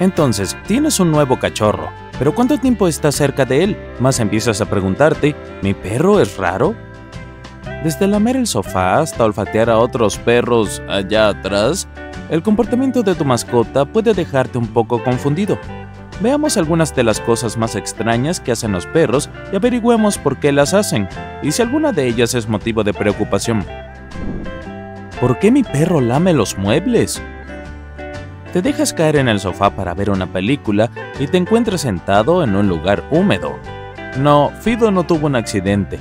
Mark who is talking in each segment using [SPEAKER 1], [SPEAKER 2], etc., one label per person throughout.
[SPEAKER 1] Entonces, tienes un nuevo cachorro, pero ¿cuánto tiempo estás cerca de él? Más empiezas a preguntarte, ¿mi perro es raro? Desde lamer el sofá hasta olfatear a otros perros allá atrás, el comportamiento de tu mascota puede dejarte un poco confundido. Veamos algunas de las cosas más extrañas que hacen los perros y averigüemos por qué las hacen y si alguna de ellas es motivo de preocupación. ¿Por qué mi perro lame los muebles? Te dejas caer en el sofá para ver una película y te encuentras sentado en un lugar húmedo. No, Fido no tuvo un accidente.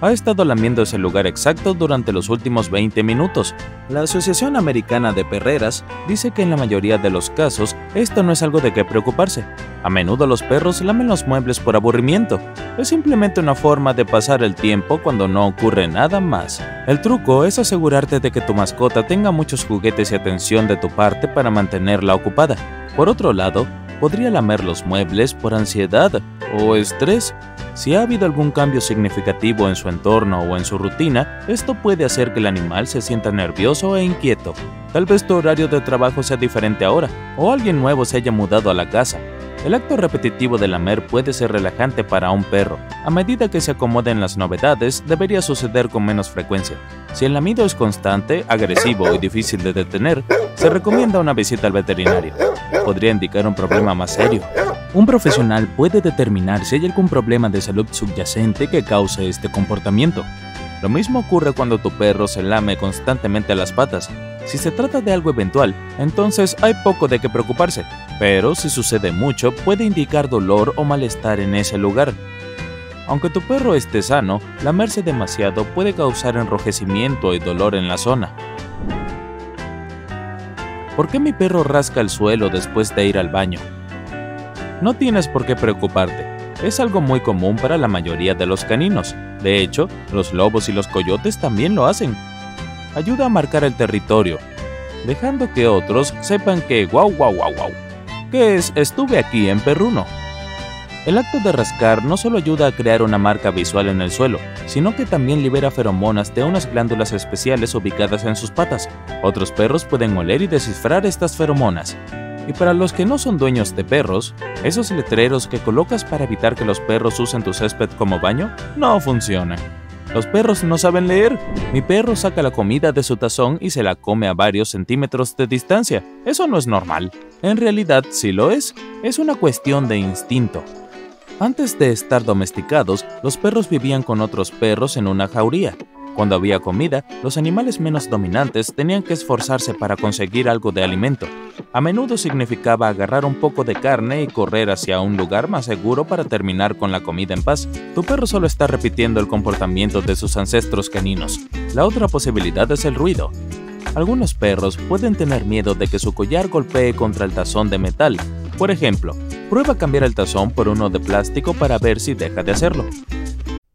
[SPEAKER 1] Ha estado lamiendo ese lugar exacto durante los últimos 20 minutos. La Asociación Americana de Perreras dice que en la mayoría de los casos esto no es algo de qué preocuparse. A menudo los perros lamen los muebles por aburrimiento. Es simplemente una forma de pasar el tiempo cuando no ocurre nada más. El truco es asegurarte de que tu mascota tenga muchos juguetes y atención de tu parte para mantenerla ocupada. Por otro lado, podría lamer los muebles por ansiedad o estrés. Si ha habido algún cambio significativo en su entorno o en su rutina, esto puede hacer que el animal se sienta nervioso e inquieto. Tal vez tu horario de trabajo sea diferente ahora, o alguien nuevo se haya mudado a la casa. El acto repetitivo de lamer puede ser relajante para un perro. A medida que se acomoden las novedades, debería suceder con menos frecuencia. Si el lamido es constante, agresivo y difícil de detener, se recomienda una visita al veterinario. Podría indicar un problema más serio. Un profesional puede determinar si hay algún problema de salud subyacente que cause este comportamiento. Lo mismo ocurre cuando tu perro se lame constantemente las patas. Si se trata de algo eventual, entonces hay poco de qué preocuparse, pero si sucede mucho puede indicar dolor o malestar en ese lugar. Aunque tu perro esté sano, lamerse demasiado puede causar enrojecimiento y dolor en la zona. ¿Por qué mi perro rasca el suelo después de ir al baño? No tienes por qué preocuparte. Es algo muy común para la mayoría de los caninos. De hecho, los lobos y los coyotes también lo hacen. Ayuda a marcar el territorio, dejando que otros sepan que guau guau guau guau, que es estuve aquí en Perruno. El acto de rascar no solo ayuda a crear una marca visual en el suelo, sino que también libera feromonas de unas glándulas especiales ubicadas en sus patas. Otros perros pueden oler y descifrar estas feromonas. Y para los que no son dueños de perros, esos letreros que colocas para evitar que los perros usen tu césped como baño no funcionan. Los perros no saben leer. Mi perro saca la comida de su tazón y se la come a varios centímetros de distancia. Eso no es normal. En realidad sí lo es. Es una cuestión de instinto. Antes de estar domesticados, los perros vivían con otros perros en una jauría. Cuando había comida, los animales menos dominantes tenían que esforzarse para conseguir algo de alimento. A menudo significaba agarrar un poco de carne y correr hacia un lugar más seguro para terminar con la comida en paz. Tu perro solo está repitiendo el comportamiento de sus ancestros caninos. La otra posibilidad es el ruido. Algunos perros pueden tener miedo de que su collar golpee contra el tazón de metal. Por ejemplo, prueba cambiar el tazón por uno de plástico para ver si deja de hacerlo.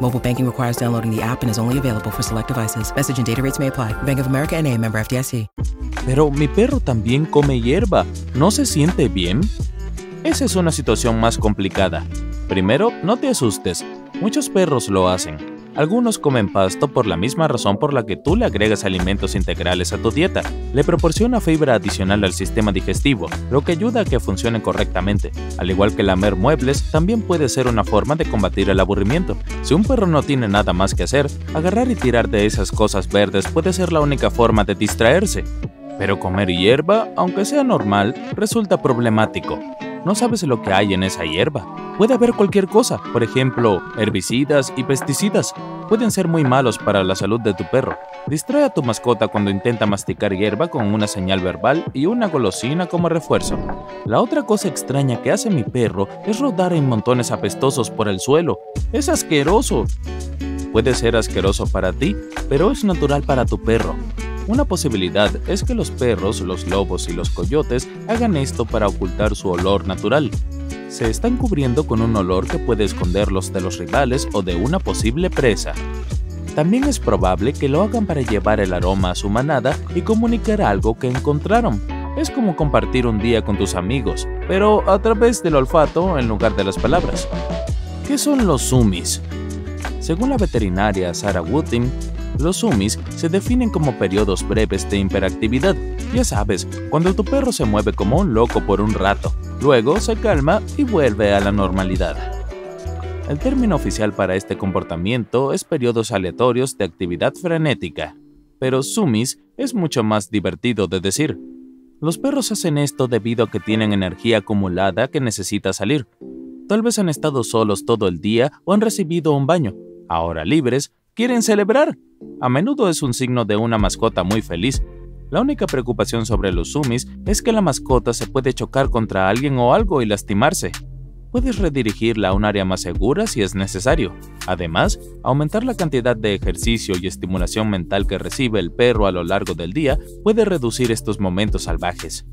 [SPEAKER 2] Mobile banking requires downloading the app and is only available for select devices. Message and data rates may apply.
[SPEAKER 1] Pero mi perro también come hierba. ¿No se siente bien? Esa es una situación más complicada. Primero, no te asustes. Muchos perros lo hacen. Algunos comen pasto por la misma razón por la que tú le agregas alimentos integrales a tu dieta. Le proporciona fibra adicional al sistema digestivo, lo que ayuda a que funcione correctamente. Al igual que lamer muebles, también puede ser una forma de combatir el aburrimiento. Si un perro no tiene nada más que hacer, agarrar y tirar de esas cosas verdes puede ser la única forma de distraerse. Pero comer hierba, aunque sea normal, resulta problemático. No sabes lo que hay en esa hierba. Puede haber cualquier cosa, por ejemplo, herbicidas y pesticidas. Pueden ser muy malos para la salud de tu perro. Distrae a tu mascota cuando intenta masticar hierba con una señal verbal y una golosina como refuerzo. La otra cosa extraña que hace mi perro es rodar en montones apestosos por el suelo. Es asqueroso. Puede ser asqueroso para ti, pero es natural para tu perro. Una posibilidad es que los perros, los lobos y los coyotes hagan esto para ocultar su olor natural. Se están cubriendo con un olor que puede esconderlos de los rivales o de una posible presa. También es probable que lo hagan para llevar el aroma a su manada y comunicar algo que encontraron. Es como compartir un día con tus amigos, pero a través del olfato en lugar de las palabras. ¿Qué son los sumis? Según la veterinaria Sarah Woodin, los sumis se definen como periodos breves de hiperactividad. Ya sabes, cuando tu perro se mueve como un loco por un rato, luego se calma y vuelve a la normalidad. El término oficial para este comportamiento es periodos aleatorios de actividad frenética, pero sumis es mucho más divertido de decir. Los perros hacen esto debido a que tienen energía acumulada que necesita salir. Tal vez han estado solos todo el día o han recibido un baño. Ahora libres, quieren celebrar. A menudo es un signo de una mascota muy feliz. La única preocupación sobre los sumis es que la mascota se puede chocar contra alguien o algo y lastimarse. Puedes redirigirla a un área más segura si es necesario. Además, aumentar la cantidad de ejercicio y estimulación mental que recibe el perro a lo largo del día puede reducir estos momentos salvajes.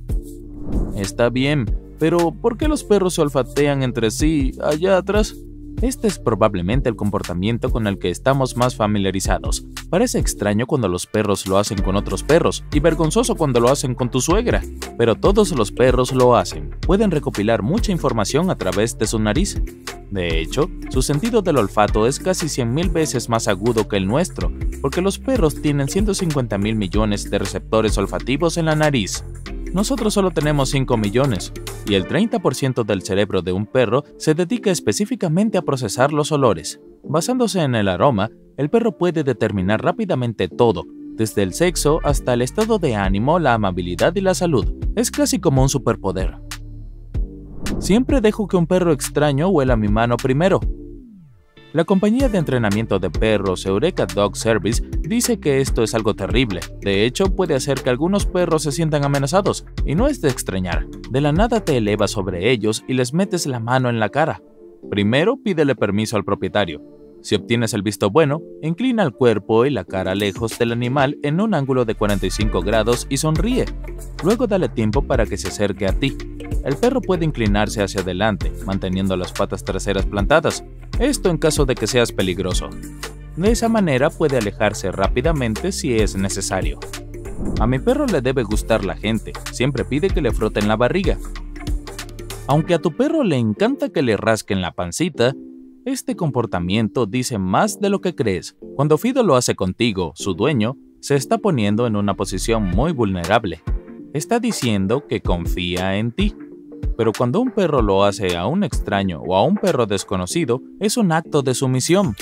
[SPEAKER 1] Está bien, pero ¿por qué los perros se olfatean entre sí allá atrás? Este es probablemente el comportamiento con el que estamos más familiarizados. Parece extraño cuando los perros lo hacen con otros perros y vergonzoso cuando lo hacen con tu suegra, pero todos los perros lo hacen. Pueden recopilar mucha información a través de su nariz. De hecho, su sentido del olfato es casi 100.000 veces más agudo que el nuestro, porque los perros tienen 150.000 millones de receptores olfativos en la nariz. Nosotros solo tenemos 5 millones, y el 30% del cerebro de un perro se dedica específicamente a procesar los olores. Basándose en el aroma, el perro puede determinar rápidamente todo, desde el sexo hasta el estado de ánimo, la amabilidad y la salud. Es casi como un superpoder. Siempre dejo que un perro extraño huela mi mano primero, la compañía de entrenamiento de perros Eureka Dog Service dice que esto es algo terrible. De hecho, puede hacer que algunos perros se sientan amenazados, y no es de extrañar. De la nada te elevas sobre ellos y les metes la mano en la cara. Primero pídele permiso al propietario. Si obtienes el visto bueno, inclina el cuerpo y la cara lejos del animal en un ángulo de 45 grados y sonríe. Luego dale tiempo para que se acerque a ti. El perro puede inclinarse hacia adelante, manteniendo las patas traseras plantadas, esto en caso de que seas peligroso. De esa manera puede alejarse rápidamente si es necesario. A mi perro le debe gustar la gente, siempre pide que le froten la barriga. Aunque a tu perro le encanta que le rasquen la pancita, este comportamiento dice más de lo que crees. Cuando Fido lo hace contigo, su dueño, se está poniendo en una posición muy vulnerable. Está diciendo que confía en ti. Pero cuando un perro lo hace a un extraño o a un perro desconocido, es un acto de sumisión.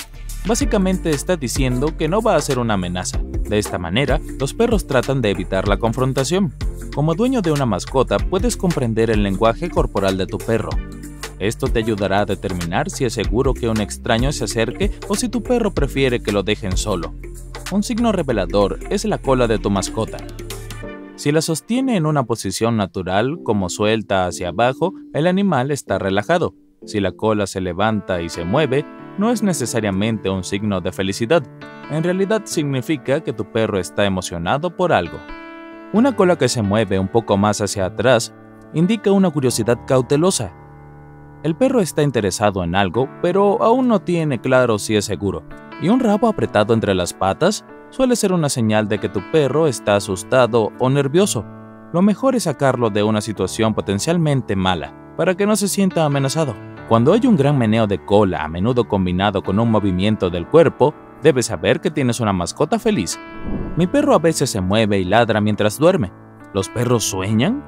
[SPEAKER 1] Básicamente está diciendo que no va a ser una amenaza. De esta manera, los perros tratan de evitar la confrontación. Como dueño de una mascota, puedes comprender el lenguaje corporal de tu perro. Esto te ayudará a determinar si es seguro que un extraño se acerque o si tu perro prefiere que lo dejen solo. Un signo revelador es la cola de tu mascota. Si la sostiene en una posición natural, como suelta hacia abajo, el animal está relajado. Si la cola se levanta y se mueve, no es necesariamente un signo de felicidad. En realidad significa que tu perro está emocionado por algo. Una cola que se mueve un poco más hacia atrás indica una curiosidad cautelosa. El perro está interesado en algo, pero aún no tiene claro si es seguro. Y un rabo apretado entre las patas suele ser una señal de que tu perro está asustado o nervioso. Lo mejor es sacarlo de una situación potencialmente mala, para que no se sienta amenazado. Cuando hay un gran meneo de cola, a menudo combinado con un movimiento del cuerpo, debes saber que tienes una mascota feliz. Mi perro a veces se mueve y ladra mientras duerme. ¿Los perros sueñan?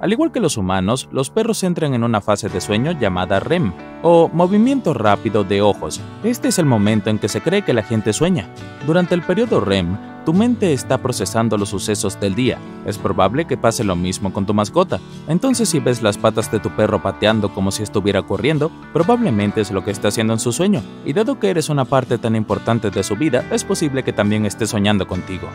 [SPEAKER 1] Al igual que los humanos, los perros entran en una fase de sueño llamada REM, o movimiento rápido de ojos. Este es el momento en que se cree que la gente sueña. Durante el periodo REM, Tu mente está procesando los sucesos del día. Es probable que pase lo mismo con tu mascota. Entonces si ves las patas de tu perro pateando como si estuviera corriendo, probablemente es lo que está haciendo en su sueño. Y dado que eres una parte tan importante de su vida, es posible que también esté soñando contigo.